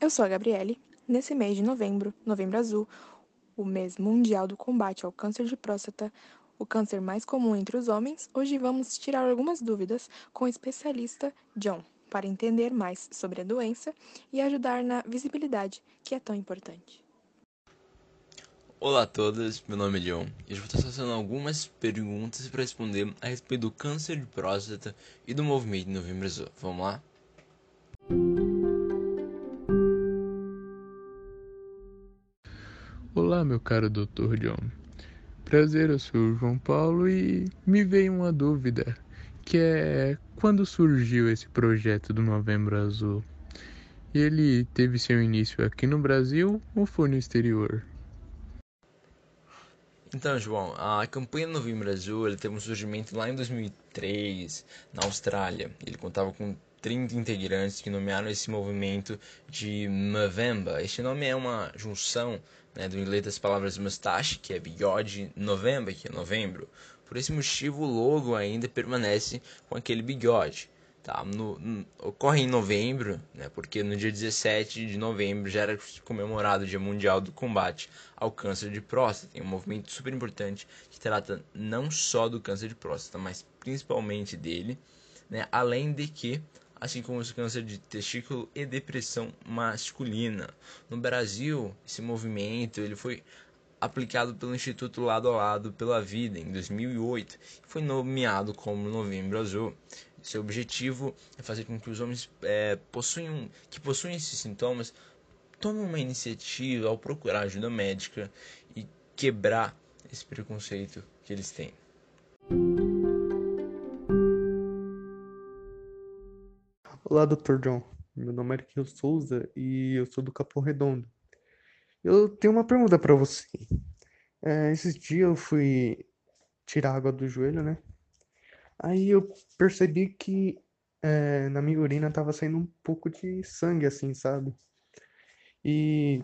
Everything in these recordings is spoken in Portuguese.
Eu sou a Gabriele. Nesse mês de novembro, Novembro Azul, o mês mundial do combate ao câncer de próstata, o câncer mais comum entre os homens, hoje vamos tirar algumas dúvidas com o especialista John, para entender mais sobre a doença e ajudar na visibilidade, que é tão importante. Olá a todos, meu nome é John e eu vou estar fazendo algumas perguntas para responder a respeito do câncer de próstata e do movimento Novembro Azul. Vamos lá? Olá, meu caro Dr. John. Prazer, eu sou o João Paulo e me veio uma dúvida, que é quando surgiu esse projeto do Novembro Azul? Ele teve seu início aqui no Brasil ou foi no exterior? Então, João, a campanha Novembro Azul teve um surgimento lá em 2003, na Austrália. Ele contava com 30 integrantes que nomearam esse movimento de Movember. Este nome é uma junção né, do inglês das palavras mustache, que é bigode, November, que é novembro. Por esse motivo, o logo ainda permanece com aquele bigode. Tá? No, no, ocorre em novembro, né, porque no dia 17 de novembro já era comemorado o Dia Mundial do Combate ao Câncer de Próstata. Tem um movimento super importante que trata não só do câncer de próstata, mas principalmente dele, né, além de que assim como o câncer de testículo e depressão masculina. No Brasil, esse movimento ele foi aplicado pelo Instituto Lado a Lado pela Vida em 2008 e foi nomeado como Novembro Azul. Seu objetivo é fazer com que os homens é, possuem, que possuem esses sintomas tomem uma iniciativa ao procurar ajuda médica e quebrar esse preconceito que eles têm. Olá, Dr. John. Meu nome é Arquil Souza e eu sou do Capão Redondo. Eu tenho uma pergunta para você. É, esses dias eu fui tirar água do joelho, né? Aí eu percebi que é, na minha urina tava saindo um pouco de sangue, assim, sabe? E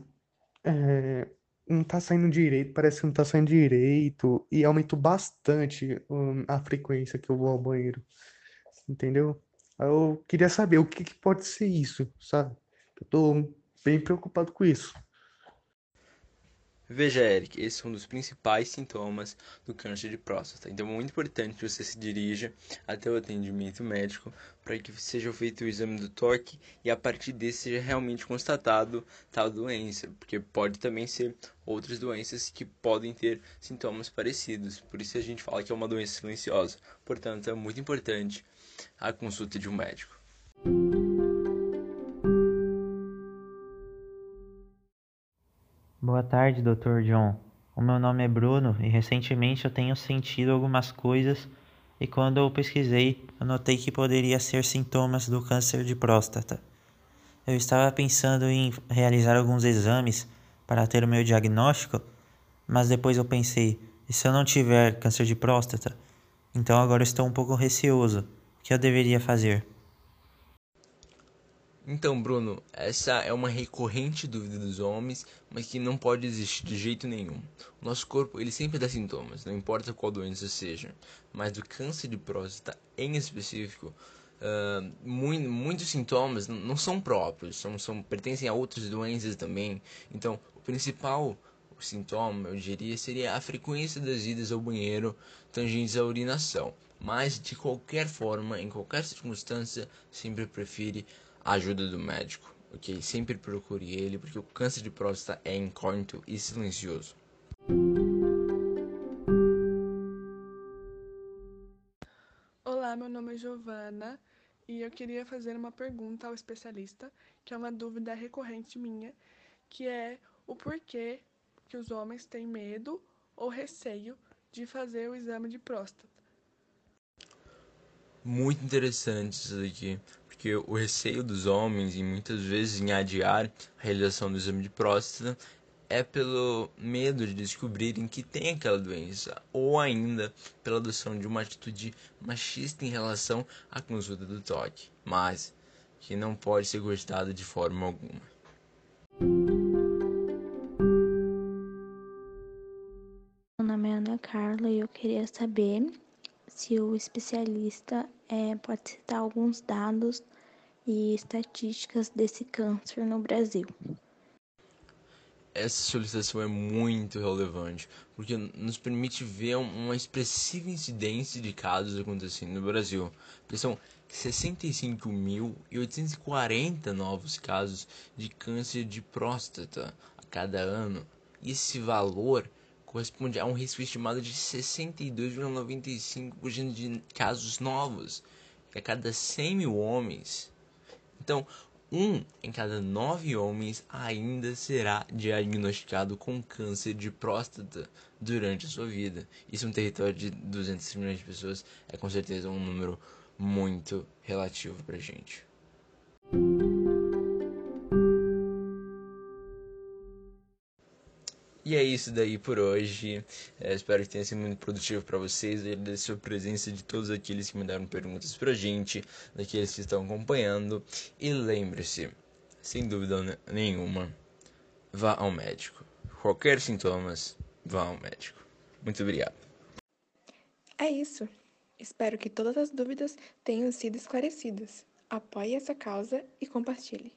é, não tá saindo direito, parece que não tá saindo direito. E aumentou bastante um, a frequência que eu vou ao banheiro. Entendeu? Eu queria saber o que, que pode ser isso, sabe? Eu tô bem preocupado com isso. Veja, Eric, esse é um dos principais sintomas do câncer de próstata. Então é muito importante que você se dirija até o atendimento médico para que seja feito o exame do toque e a partir desse seja realmente constatado tal doença, porque pode também ser outras doenças que podem ter sintomas parecidos. Por isso a gente fala que é uma doença silenciosa. Portanto, é muito importante a consulta de um médico. Boa tarde, Dr. John. O meu nome é Bruno e recentemente eu tenho sentido algumas coisas e quando eu pesquisei, eu notei que poderia ser sintomas do câncer de próstata. Eu estava pensando em realizar alguns exames para ter o meu diagnóstico, mas depois eu pensei, e se eu não tiver câncer de próstata? Então agora estou um pouco receoso que eu deveria fazer? Então, Bruno, essa é uma recorrente dúvida dos homens, mas que não pode existir de jeito nenhum. O nosso corpo, ele sempre dá sintomas, não importa qual doença seja. Mas do câncer de próstata em específico, uh, muito, muitos sintomas não são próprios, são, são, pertencem a outras doenças também. Então, o principal sintoma, eu diria, seria a frequência das idas ao banheiro tangentes à urinação. Mas, de qualquer forma, em qualquer circunstância, sempre prefere a ajuda do médico, ok? Sempre procure ele, porque o câncer de próstata é incógnito e silencioso. Olá, meu nome é Giovana e eu queria fazer uma pergunta ao especialista, que é uma dúvida recorrente minha, que é o porquê que os homens têm medo ou receio de fazer o exame de próstata. Muito interessante isso daqui, porque o receio dos homens, e muitas vezes em adiar a realização do exame de próstata, é pelo medo de descobrirem que tem aquela doença, ou ainda pela adoção de uma atitude machista em relação à consulta do toque, mas que não pode ser gostada de forma alguma. Meu nome é Ana Carla e eu queria saber se o especialista é, pode citar alguns dados e estatísticas desse câncer no Brasil. Essa solicitação é muito relevante, porque nos permite ver uma expressiva incidência de casos acontecendo no Brasil. São 65.840 novos casos de câncer de próstata a cada ano. Esse valor corresponde a um risco estimado de 62,95% de casos novos a cada 100 mil homens. Então, um em cada nove homens ainda será diagnosticado com câncer de próstata durante a sua vida. Isso é um território de 200 milhões de pessoas é com certeza um número muito relativo pra gente. E é isso daí por hoje. É, espero que tenha sido muito produtivo para vocês. Agradeço a presença de todos aqueles que mandaram perguntas pra gente, daqueles que estão acompanhando. E lembre-se, sem dúvida nenhuma, vá ao médico. Qualquer sintomas, vá ao médico. Muito obrigado. É isso. Espero que todas as dúvidas tenham sido esclarecidas. Apoie essa causa e compartilhe.